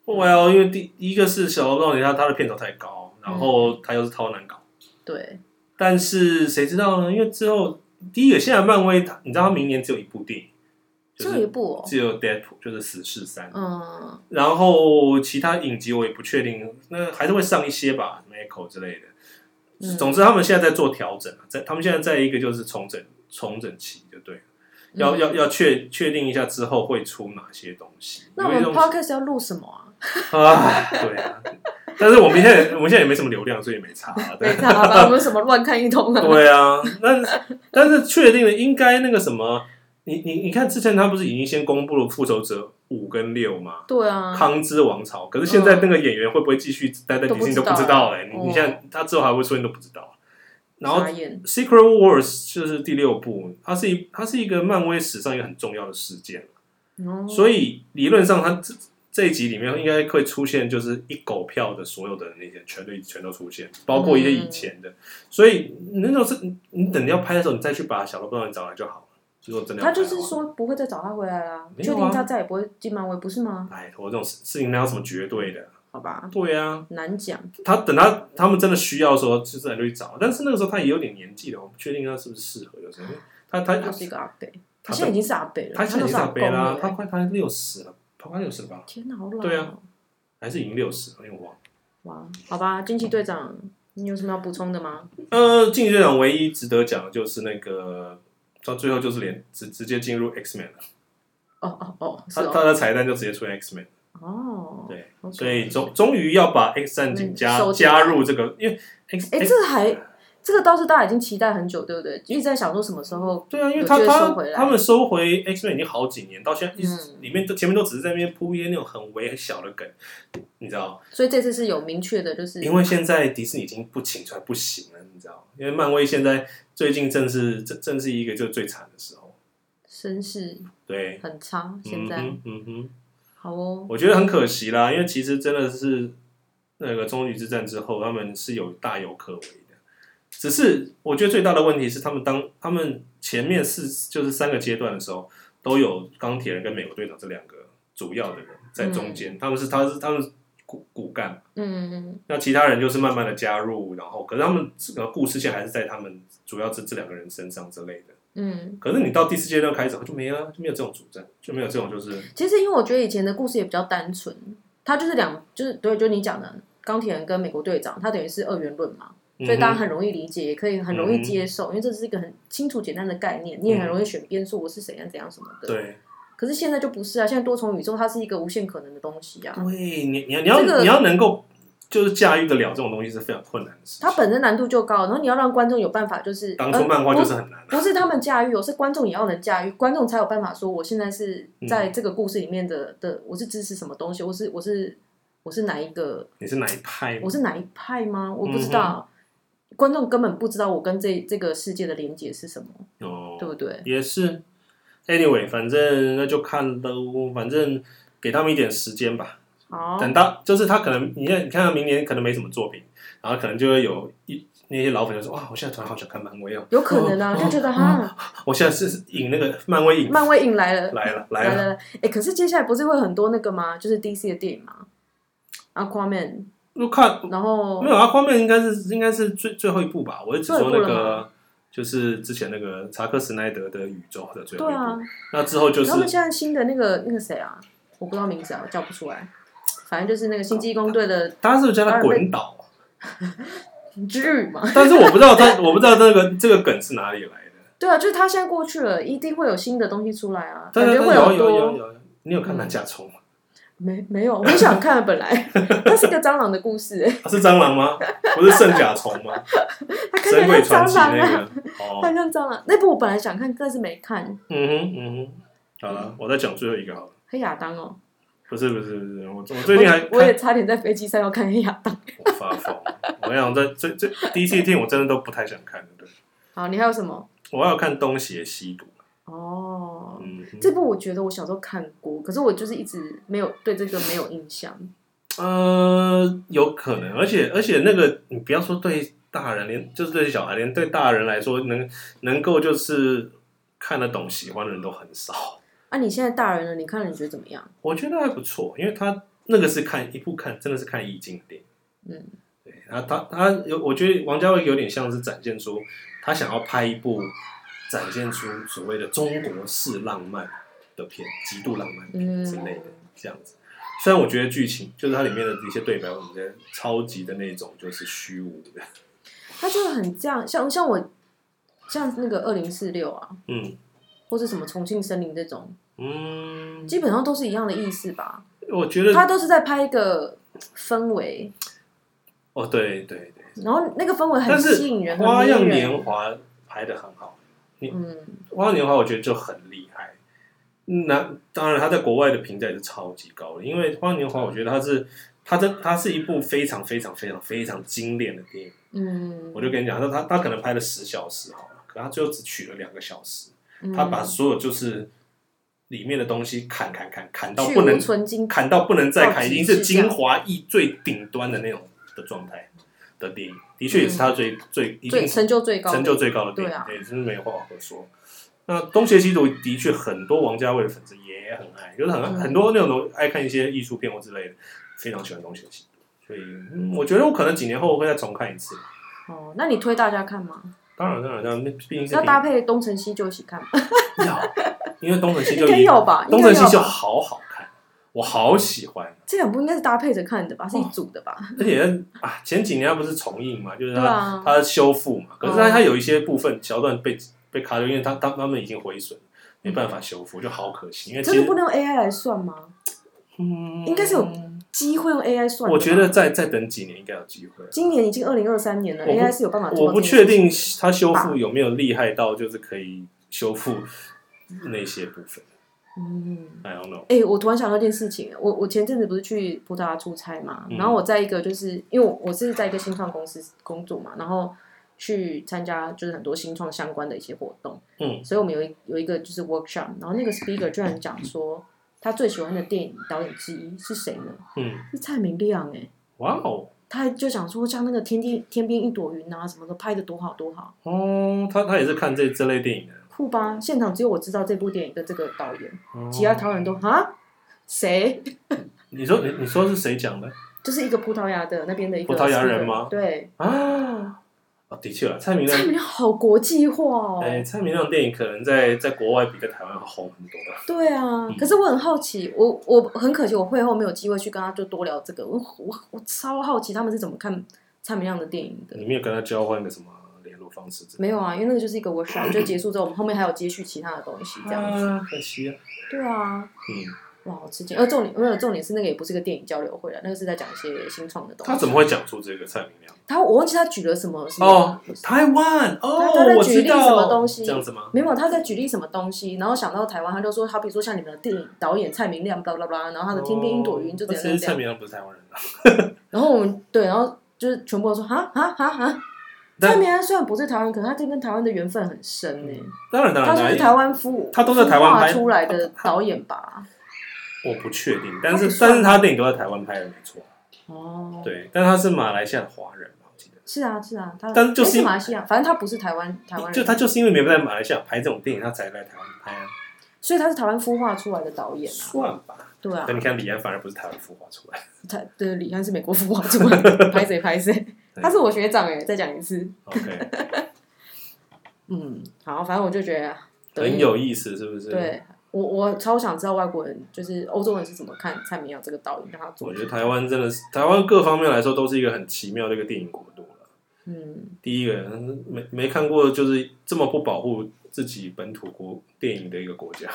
Well，因为第一个是小劳勃道尼他他的片酬太高，然后他又是超难搞。嗯、对，但是谁知道呢？因为之后第一个现在漫威，你知道他明年只有一部电影，只有一部，哦，只有 Deadpool，就是死侍三。嗯，然后其他影集我也不确定，那还是会上一些吧，，Michael 之类的。总之，他们现在在做调整，在他们现在在一个就是重整重整期，就对了。要要要确确定一下之后会出哪些东西。那我们 Podcast 要录什么啊？啊，对啊。但是我们现在 [LAUGHS] 我们现在也没什么流量，所以 [LAUGHS] 没差。没差吧？我们什么乱看一通啊？对啊。那但是确定了，应该那个什么你你你看之前他不是已经先公布了复仇者五跟六吗？对啊，康之王朝。可是现在那个演员会不会继续待在迪士尼都不知道哎、欸，你你现在他之后还会出现都不知道。然后《Secret Wars》就是第六部，它是一它是一个漫威史上一个很重要的事件，哦、所以理论上它这这一集里面应该会出现，就是一狗票的所有的那些全队全都出现，包括一些以前的。嗯、所以那种是你等要拍的时候，你再去把小罗伯特找来就好他就是说不会再找他回来啦，确、啊、定他再也不会进漫威，不是吗？哎，我这种事事情哪有什么绝对的？好吧，对啊，难讲。他等他他们真的需要的时候，就自然就去找。但是那个时候他也有点年纪了，我不确定他是不是适合。有时候他他他是一个阿伯，他现在已经是阿伯了，他现在已经是阿伯啦，他快他六十了，他快六十了吧？天哪，好老。对啊，还是已经六十了，因为我忘了。哇，好吧，惊奇队长，你有什么要补充的吗？呃，惊奇队长唯一值得讲的就是那个到最后就是连直直接进入 X Man 了。哦哦哦，他他的彩蛋就直接出现 X Man。哦，对.所以终终于要把 X 战警加加入这个，因为 X 哎、欸，这个还这个倒是大家已经期待很久，对不对？一直在想说什么时候对啊，因为他他他们收回 X Men 已经好几年，到现在一直里面都前面都只是在那边铺一些那种很微很小的梗，你知道？所以这次是有明确的，就是因为现在迪士尼已经不请出来不行了，你知道？因为漫威现在最近正是正正是一个就最惨的时候，声势对很差，现在嗯哼。好哦，我觉得很可惜啦，因为其实真的是那个终局之战之后，他们是有大有可为的。只是我觉得最大的问题是，他们当他们前面四就是三个阶段的时候，都有钢铁人跟美国队长这两个主要的人在中间，嗯、他们是他是他们骨骨干，嗯嗯，那其他人就是慢慢的加入，然后可是他们这个故事线还是在他们主要这这两个人身上之类的。嗯，可是你到第四阶段开始就没了，就没有这种主战，就没有这种就是。其实因为我觉得以前的故事也比较单纯，他就是两就是对，就你讲的钢铁人跟美国队长，他等于是二元论嘛，所以大家很容易理解，也可以很容易接受，嗯、因为这是一个很清楚简单的概念，你也很容易选边说我是怎样怎样什么的。对。可是现在就不是啊，现在多重宇宙它是一个无限可能的东西啊。对，你你要你要、这个、你要能够。就是驾驭得了这种东西是非常困难的事情。它本身难度就高，然后你要让观众有办法，就是当初漫画就是很难、啊不。不是他们驾驭，我是观众也要能驾驭，观众才有办法说，我现在是在这个故事里面的、嗯、的，我是支持什么东西，我是我是我是哪一个？你是哪一派？我是哪一派吗？我不知道，嗯、观众根本不知道我跟这这个世界的连接是什么，哦，对不对？也是。Anyway，反正那就看都，反正给他们一点时间吧。哦，等到就是他可能，你看，你看他明年可能没什么作品，然后可能就会有一那些老粉就说哇，我现在突然好想看漫威哦，有可能啊，哦、就觉得哈、哦，我现在是引那个漫威引，漫威引来了，来了来了，哎、欸，可是接下来不是会很多那个吗？就是 DC 的电影吗？Aquaman，我看，然后没有 Aquaman 应该是应该是最最后一部吧？我只说那个就是之前那个查克·史奈德的宇宙的最后一部，那之后就是他们现在新的那个那个谁啊？我不知道名字啊，我叫不出来。反正就是那个星际工队的，他是不是叫他滚岛？[LAUGHS] 剧嘛。但是我不知道他，[LAUGHS] 我不知道这个这个梗是哪里来的。对啊，就是他现在过去了，一定会有新的东西出来啊。对会有有有有。你有看《男甲虫》吗？没没有，我很想看。[LAUGHS] 本来那是个蟑螂的故事，哎，是蟑螂吗？不是圣甲虫吗？[LAUGHS] 他看起来像蟑螂啊，他像蟑螂。那部我本来想看，但是没看。嗯哼嗯哼，好了，我再讲最后一个好了。黑亚当哦。不是不是不是，我我最近还我，我也差点在飞机上要看黑亚当。我发疯！我跟你讲，在这这第一次听我真的都不太想看的。对，好，你还有什么？我要看《东邪西毒》。哦，嗯，这部我觉得我小时候看过，可是我就是一直没有对这个没有印象。呃，有可能，而且而且那个你不要说对大人，连就是对小孩，连对大人来说，能能够就是看得懂、喜欢的人都很少。啊，你现在大人了，你看了你觉得怎么样？我觉得还不错，因为他那个是看一部看真的是看意境的电影。嗯，对，他他他有，我觉得王家卫有点像是展现出他想要拍一部展现出所谓的中国式浪漫的片，极度浪漫片之类的、嗯、这样子。虽然我觉得剧情就是它里面的一些对白，我觉得超级的那种就是虚无的。他就是很这样，像像我像那个二零四六啊，嗯。或是什么重庆森林这种，嗯，基本上都是一样的意思吧。我觉得他都是在拍一个氛围。哦，对对对。然后那个氛围很吸引人，花样年华拍的很好。你嗯，《花样年华》我觉得就很厉害。那当然，他在国外的评价也是超级高的，因为《花样年华》我觉得它是它这它是一部非常非常非常非常精炼的电影。嗯，我就跟你讲，他他他可能拍了十小时好了，可他最后只取了两个小时，他把所有就是里面的东西砍砍砍砍到不能砍到不能再砍，已经是精华艺最顶端的那种的状态的电影，的确也是他最、嗯、最一定成就最高成就最高的电影，对，真是没话可说。那《东邪西毒》的确很多王家卫的粉丝也很爱，就是很、嗯、很多那种爱看一些艺术片或之类的，非常喜欢《东邪西毒》，所以、嗯、我觉得我可能几年后会再重看一次。哦，那你推大家看吗？当然当然当然，毕竟是要搭配《东成西就》一起看。要，因为《东成西就》应该有吧？《东成西就》好好看，我好喜欢。这两部应该是搭配着看的吧？是一组的吧？而且啊，前几年它不是重映嘛，就是它它修复嘛，可是它它有一些部分桥段被。被卡掉，因为它当他们已经毁损，没办法修复，就好可惜。因为真的不能用 AI 来算吗？嗯，应该是有机会用 AI 算。我觉得再再等几年应该有机会。今年已经二零二三年了，AI 是有办法做。我不确定它修复有没有厉害到就是可以修复那些部分。嗯，I don't know。哎，我突然想到一件事情，我我前阵子不是去葡萄牙出差嘛，然后我在一个就是因为我是在一个新创公司工作嘛，然后。去参加就是很多新创相关的一些活动，嗯，所以我们有一有一个就是 workshop，然后那个 speaker 居然讲说他最喜欢的电影导演之一是谁呢？嗯，是蔡明亮哎，哇哦，他就讲说像那个天地天边一朵云啊什么的拍的多好多好。哦，他他也是看这这类电影的，酷吧？现场只有我知道这部电影的这个导演，哦、其他台湾人都啊谁？[LAUGHS] 你说你你说是谁讲的？就是一个葡萄牙的那边的一个葡萄牙人吗？对啊。哦，的确啊，蔡明亮，蔡明亮好国际化哦。哎，蔡明亮电影可能在在国外比在台湾要红很多了。对啊，嗯、可是我很好奇，我我很可惜，我会后没有机会去跟他就多聊这个。我我我超好奇他们是怎么看蔡明亮的电影的。你没有跟他交换个什么方式？没有啊，因为那个就是一个 workshop，就结束之后，我们后面还有接续其他的东西，这样子。啊、可惜啊。对啊。嗯。哇，好吃惊！而重点，没有重点是那个也不是个电影交流会了，那个是在讲一些新创的东西。他怎么会讲出这个蔡明亮？他我忘记他举了什么什么哦，台湾哦，他在举例什么东西？这样子吗？没有，他在举例什么东西，然后想到台湾，他就说，好比说像你们的电影导演蔡明亮，巴拉巴拉，然后他的《天边一朵云》就这样。蔡明亮不是台湾人啊。然后我们对，然后就是全部都说啊啊啊啊！蔡明亮虽然不是台湾，可是他这跟台湾的缘分很深呢。当然当然，他是台湾孵，他都在台湾拍出来的导演吧。我不确定，但是但是他电影都在台湾拍的，没错。哦，对，但他是马来西亚的华人嘛，我记得。是啊，是啊，他但就是马来西亚，反正他不是台湾台湾人，就他就是因为没有在马来西亚拍这种电影，他才来台湾拍啊。所以他是台湾孵化出来的导演啊。算吧。对啊。但你看李安反而不是台湾孵化出来，他对李安是美国孵化出来的，拍谁拍谁，[LAUGHS] 他是我学长哎，再讲一次。OK。[LAUGHS] 嗯，好，反正我就觉得很有意思，是不是？对。我我超想知道外国人，就是欧洲人是怎么看蔡明亮这个导演，让他做。我觉得台湾真的是台湾各方面来说都是一个很奇妙的一个电影国度了。嗯，第一个没没看过就是这么不保护自己本土国电影的一个国家，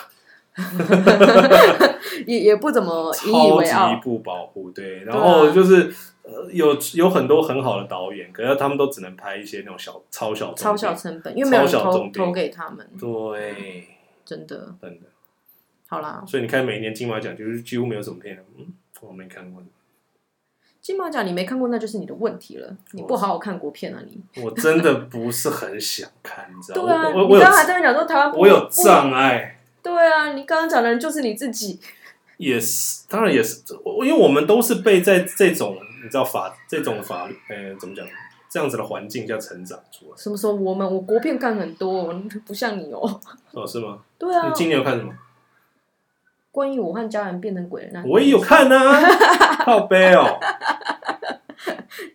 [LAUGHS] 也也不怎么引以为傲，超级不保护。对，然后就是呃有有很多很好的导演，可是他们都只能拍一些那种小超小超小成本，因为没有人投投给他们。对，真的真的。好啦，所以你看每一年金马奖就是几乎没有什么片，嗯，我没看过。金马奖你没看过，那就是你的问题了。你不好好看国片啊，你。我真的不是很想看，你知道吗？我我你刚刚还在那讲说台湾，我有障碍。对啊，你刚刚讲的人就是你自己。也是，当然也是，因为我们都是被在这种你知道法这种法律，呃、欸，怎么讲？这样子的环境下成长出来。什么时候我们我国片看很多，我不像你哦。哦，是吗？对啊。你今年有看什么？关于我和家人变成鬼的那，我也有看啊，[LAUGHS] 靠北哦。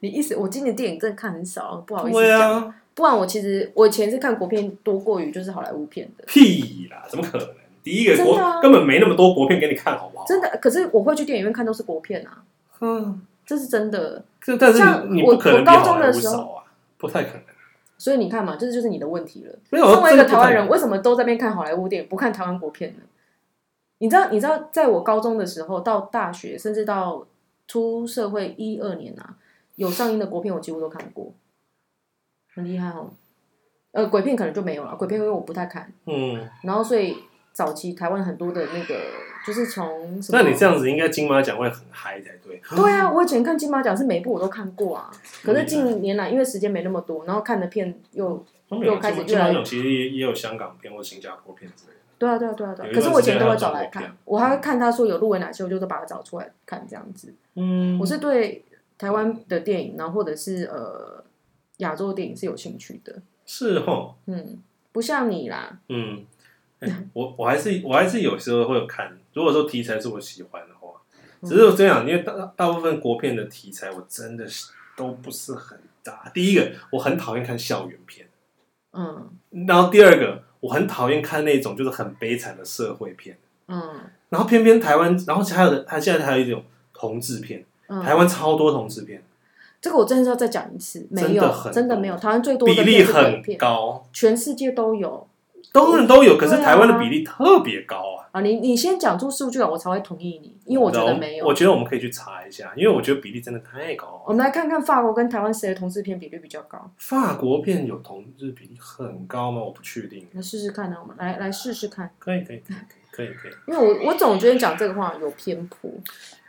你意思我今年电影真的看很少，不好意思讲。啊、不然我其实我以前是看国片多过于就是好莱坞片的。屁啦，怎么可能？第一个国、啊、根本没那么多国片给你看，好不好？真的，可是我会去电影院看都是国片啊。嗯，这是真的。但是你不可能比好莱坞少啊，不太可能。所以你看嘛，这就是你的问题了。没有，作为一个台湾人，为什么都在那边看好莱坞电影，不看台湾国片呢？你知道，你知道，在我高中的时候，到大学，甚至到出社会一二年啊，有上映的国片我几乎都看过，很厉害哦。呃，鬼片可能就没有了，鬼片因为我不太看。嗯，然后所以早期台湾很多的那个，就是从什么？那你这样子应该金马奖会很嗨才对。[LAUGHS] 对啊，我以前看金马奖是每部我都看过啊，可是近年来因为时间没那么多，然后看的片又又开始越来越。其实也有香港片或新加坡片之类的。对啊，对啊，对啊，对啊。可是我以前都会找来看，我还会看他说有入围哪些，我就都把它找出来看这样子。嗯，我是对台湾的电影，然后或者是呃亚洲电影是有兴趣的。[LAUGHS] 是哦，嗯，不像你啦。嗯，欸、我我还是我还是有时候会有看，如果说题材是我喜欢的话，只是我这样，因为大大部分国片的题材我真的是都不是很大。第一个，我很讨厌看校园片，嗯，然后第二个，我很讨厌看那种就是很悲惨的社会片，嗯，然后偏偏台湾，然后还有还现在还有一种同志片，嗯、台湾超多同志片。这个我真的是要再讲一次，没有，真的，没有。台湾最多的比例很高，全世界都有，当然都有。可是台湾的比例特别高啊！啊，你你先讲出数据啊，我才会同意你，因为我觉得没有。我觉得我们可以去查一下，因为我觉得比例真的太高。我们来看看法国跟台湾谁的同志片比例比较高？法国片有同志比例很高吗？我不确定。来试试看呢，我们来来试试看。可以可以可以可以可以可以。因为我我总觉得讲这个话有偏颇。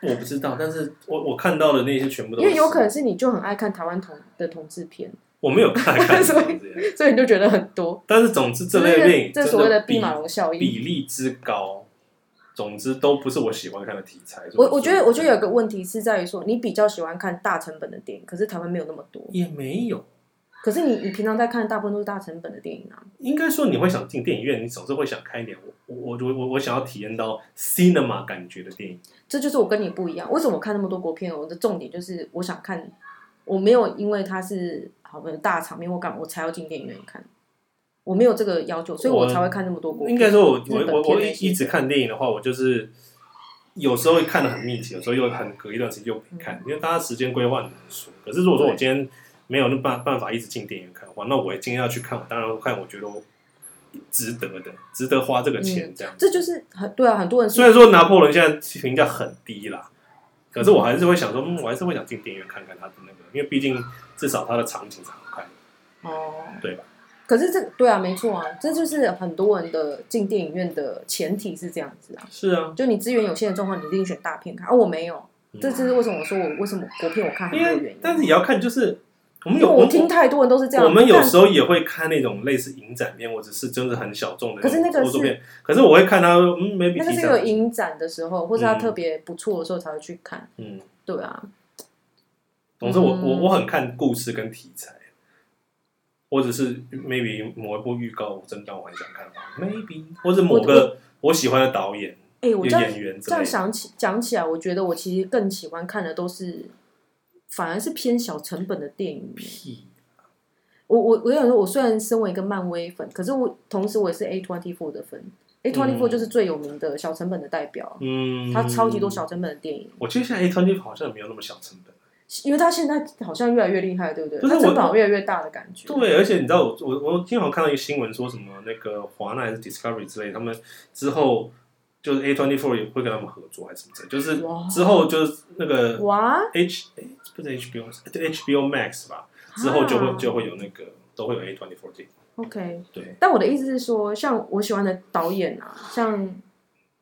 我不知道，但是我我看到的那些全部都因为有可能是你就很爱看台湾同的同志片，我没有看，看 [LAUGHS] 所以所以你就觉得很多。但是总之这类电影，这所谓的毕马龙效应比例之高，总之都不是我喜欢看的题材。我我觉得我觉得有个问题是在于说，你比较喜欢看大成本的电影，可是台湾没有那么多，也没有。可是你你平常在看大部分都是大成本的电影啊。应该说你会想进电影院，你总是会想看一点我我我我我想要体验到 cinema 感觉的电影。这就是我跟你不一样。为什么我看那么多国片？我的重点就是我想看，我没有因为它是好的大场面或干嘛，我才要进电影院看。我没有这个要求，所以我才会看那么多国片。应该说我我我我一直看电影的话，我就是有时候会看的很密集，有时候又很隔一段时间又不看，嗯、因为大家时间规划很熟。可是如果说我今天没有那办办法一直进电影院看的话，那我今天要去看，我当然会看，我觉得我。值得的，值得花这个钱，这样、嗯。这就是很对啊，很多人虽然说拿破仑现在评价很低啦，可是我还是会想说，嗯，我还是会想进电影院看看他的那个，因为毕竟至少他的场景是好看的，哦，对吧？可是这对啊，没错啊，这就是很多人的进电影院的前提是这样子啊。是啊，就你资源有限的状况，你一定选大片看，而、啊、我没有，这就是为什么我说我为什么国片我看很多原因。但是也要看就是。我们有，我听太多人都是这样。我们有时候也会看那种类似影展片，或者是真的很小众的。可是那个是，可是我会看他，嗯，maybe 那个是有影展的时候，或者他特别不错的时候才会去看。嗯，对啊。总之我，我我我很看故事跟题材，或者是 maybe 某一部预告真的让我很想看，maybe 或者某个我喜欢的导演，哎，我这样这样想起讲起来，我觉得我其实更喜欢看的都是。反而是偏小成本的电影。我我我想说，我虽然身为一个漫威粉，可是我同时我也是 A twenty four 的粉。A twenty four 就是最有名的小成本的代表。嗯，它超级多小成本的电影。我觉得现在 A twenty four 好像也没有那么小成本，因为它现在好像越来越厉害，对不对？它成本越来越大的感觉。对，而且你知道，我我我经常看到一个新闻，说什么那个华纳还是 Discovery 之类，他们之后。就是 A twenty four 也会跟他们合作还是什么的，就是之后就是那个哇 H 不是 HBO 对 HBO Max 吧，之后就会就会有那个都会有 A twenty four 这 OK 对，但我的意思是说，像我喜欢的导演啊，像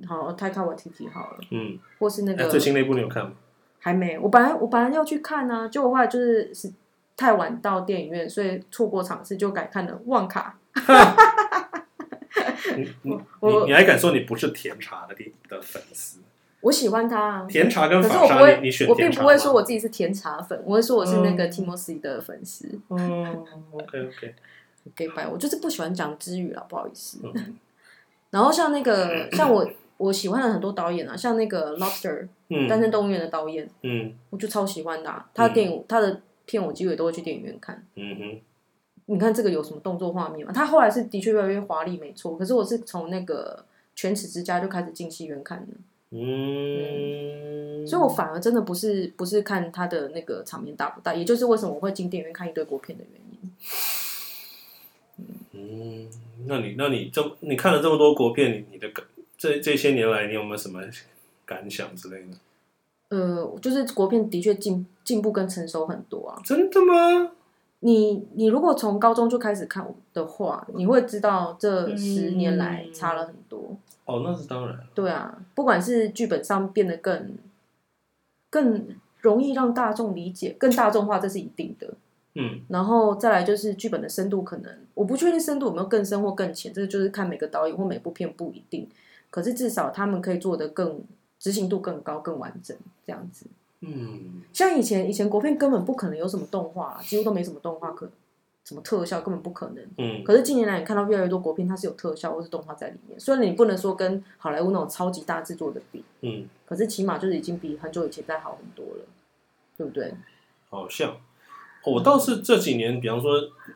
好 Taika Waititi 好了，嗯，或是那个最新那部你有看吗？还没，我本来我本来要去看呢，结果后来就是是太晚到电影院，所以错过场次，就改看了旺卡。你你你还敢说你不是甜茶的的粉丝？我喜欢他啊，甜茶跟法可是我不会，你选我并不会说我自己是甜茶粉，我会说我是那个 Timothy 的粉丝。嗯，OK OK，给白，我就是不喜欢讲之语了，不好意思。然后像那个像我我喜欢的很多导演啊，像那个 Lobster，嗯，单身动物园的导演，嗯，我就超喜欢的，他的电影他的片我几乎都会去电影院看。嗯哼。你看这个有什么动作画面吗？他后来是的确越来越华丽，没错。可是我是从那个《犬齿之家》就开始进戏院看的，嗯，嗯，所以我反而真的不是不是看他的那个场面大不大，也就是为什么我会进电影院看一堆国片的原因。嗯，那你那你这你看了这么多国片，你你的感这这些年来你有没有什么感想之类的？呃，就是国片的确进进步跟成熟很多啊。真的吗？你你如果从高中就开始看的话，你会知道这十年来差了很多。嗯、哦，那是当然。对啊，不管是剧本上变得更更容易让大众理解，更大众化，这是一定的。嗯，然后再来就是剧本的深度，可能我不确定深度有没有更深或更浅，这个就是看每个导演或每部片不一定。可是至少他们可以做得更执行度更高、更完整这样子。嗯，像以前以前国片根本不可能有什么动画，几乎都没什么动画可什么特效，根本不可能。嗯，可是近年来你看到越来越多国片，它是有特效或是动画在里面。虽然你不能说跟好莱坞那种超级大制作的比，嗯，可是起码就是已经比很久以前再好很多了，对不对？好像。我倒是这几年，比方说，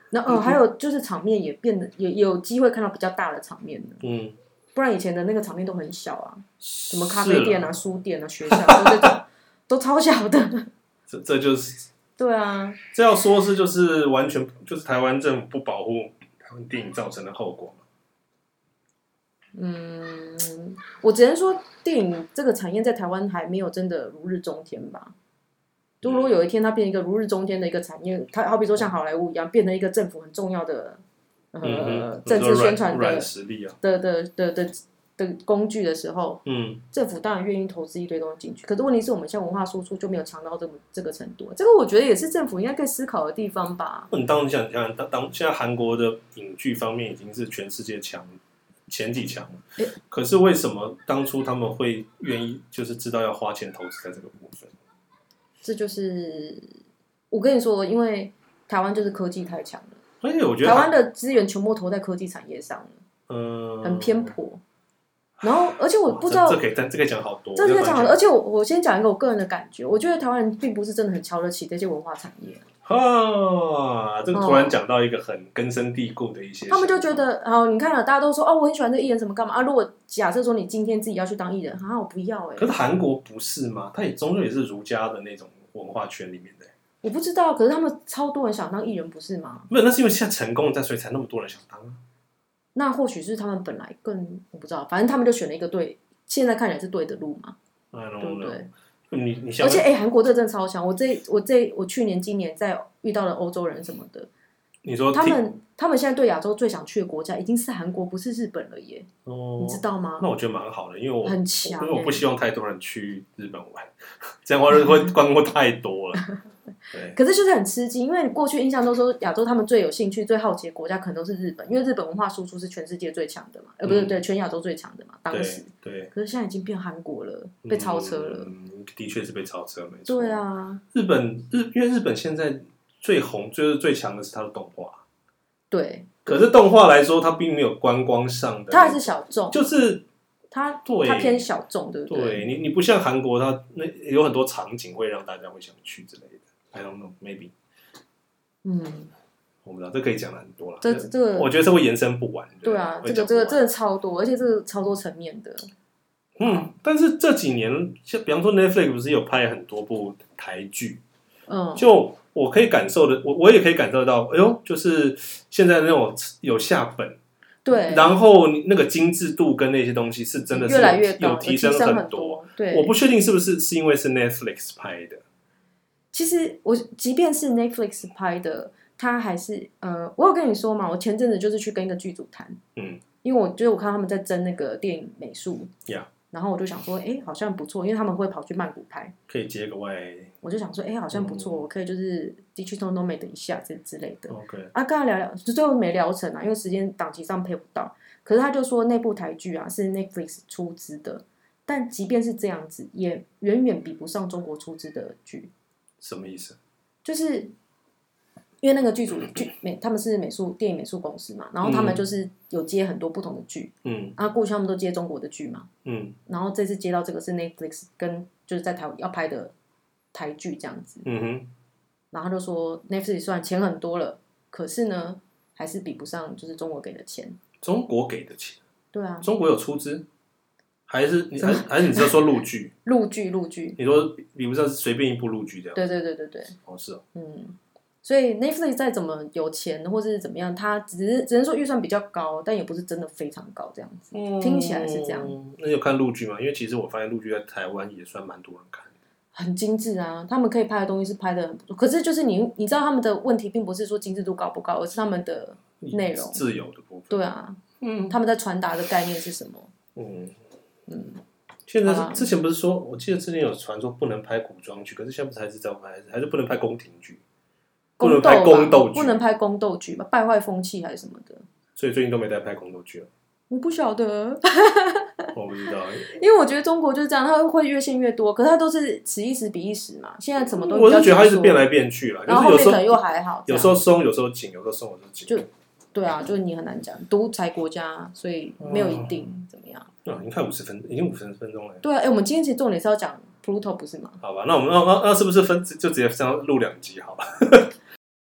那哦，还有就是场面也变得也也有机会看到比较大的场面了。嗯，不然以前的那个场面都很小啊，什么咖啡店啊、书店啊、学校都这种都超小的。这这就是 [LAUGHS] 对啊，这要说是就是完全就是台湾政府不保护台湾电影造成的后果。嗯，我只能说电影这个产业在台湾还没有真的如日中天吧。就如果有一天它变成一个如日中天的一个产业，它好比说像好莱坞一样，变成一个政府很重要的呃、嗯、政治宣传的实力啊的的的的的工具的时候，嗯，政府当然愿意投资一堆东西进去。可是问题是我们像文化输出就没有强到这么这个程度，这个我觉得也是政府应该可以思考的地方吧。你当你想想当当现在韩国的影剧方面已经是全世界强前几强了，欸，可是为什么当初他们会愿意就是知道要花钱投资在这个部分？这就是我跟你说，因为台湾就是科技太强了，所以我觉得台湾的资源全部投在科技产业上了，嗯，很偏颇。然后，而且我不知道，这可以，这可以讲好多，这可以讲好多。而且我我先讲一个我个人的感觉，我觉得台湾人并不是真的很瞧得起这些文化产业。啊，这个突然讲到一个很根深蒂固的一些，他们就觉得，哦，你看了，大家都说，哦，我很喜欢这艺人，怎么干嘛啊？如果假设说你今天自己要去当艺人，啊，我不要哎。可是韩国不是吗？他也终究也是儒家的那种文化圈里面的。我不知道，可是他们超多人想当艺人，不是吗？没有，那是因为现在成功在，所以才那么多人想当。那或许是他们本来更，我不知道，反正他们就选了一个对，现在看起来是对的路嘛，对不对？你你而且哎，韩国这真的超强！我这我这我去年今年在遇到了欧洲人什么的，你说他们他们现在对亚洲最想去的国家已经是韩国，不是日本了耶！哦，你知道吗？那我觉得蛮好的，因为我很强，因为我不希望太多人去日本玩，[LAUGHS] 这样话会观光太多了。[LAUGHS] 对，可是就是很吃惊，因为你过去印象都说亚洲他们最有兴趣、最好奇的国家可能都是日本，因为日本文化输出是全世界最强的嘛，呃，不是对，全亚洲最强的嘛，当时对。对。可是现在已经变韩国了，被超车了。嗯，的确是被超车，没错。对啊，日本日，因为日本现在最红、就是最强的是它的动画。对。可是动画来说，它并没有观光上的，它还是小众，就是它对它偏小众，对不对？对你，你不像韩国，它那有很多场景会让大家会想去之类的。I don't know, maybe。嗯，我不知道，这可以讲的很多了。这这个，我觉得这会延伸不完。对啊，这个这个真的超多，而且这个超多层面的。嗯，但是这几年，像比方说 Netflix 不是有拍很多部台剧？嗯，就我可以感受的，我我也可以感受到，哎呦，就是现在那种有下本，对，然后那个精致度跟那些东西是真的是越来越有提升很多。对，我不确定是不是是因为是 Netflix 拍的。其实我即便是 Netflix 拍的，他还是呃，我有跟你说嘛，我前阵子就是去跟一个剧组谈，嗯，因为我就是我看他们在争那个电影美术，Yeah. 然后我就想说，哎，好像不错，因为他们会跑去曼谷拍，可以接个外，我就想说，哎，好像不错，嗯、我可以就是 digital nomad 一下这之类的，OK，啊，跟他聊聊，就最后没聊成啊，因为时间档期上配不到，可是他就说那部台剧啊是 Netflix 出资的，但即便是这样子，也远远比不上中国出资的剧。什么意思？就是因为那个剧组剧美，他们是美术电影美术公司嘛，然后他们就是有接很多不同的剧，嗯，啊，过去他们都接中国的剧嘛，嗯，然后这次接到这个是 Netflix 跟就是在台湾要拍的台剧这样子，嗯哼，然后他就说 Netflix 虽然钱很多了，可是呢还是比不上就是中国给的钱，中国给的钱，对啊，中国有出资。还是你还是还是你只说陆剧？[LAUGHS] 陆剧陆剧，你说你不上随便一部陆剧这样？对对对对对。哦，是哦。嗯，所以 Netflix 再怎么有钱或是怎么样，它只是只能说预算比较高，但也不是真的非常高这样子。嗯，听起来是这样。那有看陆剧吗？因为其实我发现陆剧在台湾也算蛮多人看。很精致啊，他们可以拍的东西是拍的很不错。可是就是你你知道他们的问题，并不是说精致度高不高，而是他们的内容自由的部分。对啊，嗯，他们在传达的概念是什么？嗯嗯。现在是之前不是说，我记得之前有传说不能拍古装剧，可是现在不是还是在拍，还是不能拍宫廷剧，不能拍宫斗剧，不能拍宫斗剧吧？败坏风气还是什么的？所以最近都没在拍宫斗剧了。我不晓得，[LAUGHS] 我不知道，[LAUGHS] 因为我觉得中国就是这样，它会越陷越多，可是它都是此一时彼一时嘛。现在什么都我是觉得它一直变来变去了，然后后面可能又还好，有时候松，有时候紧，有时候松，有时候紧。就对啊，就是你很难讲，独裁国家，所以没有一定怎么样。对啊，已经快五十分，已经五十分钟了。对啊，哎，我们今天其实重点是要讲 Pluto，不是吗？好吧，那我们那那那是不是分就直接这样录两集好了？[LAUGHS]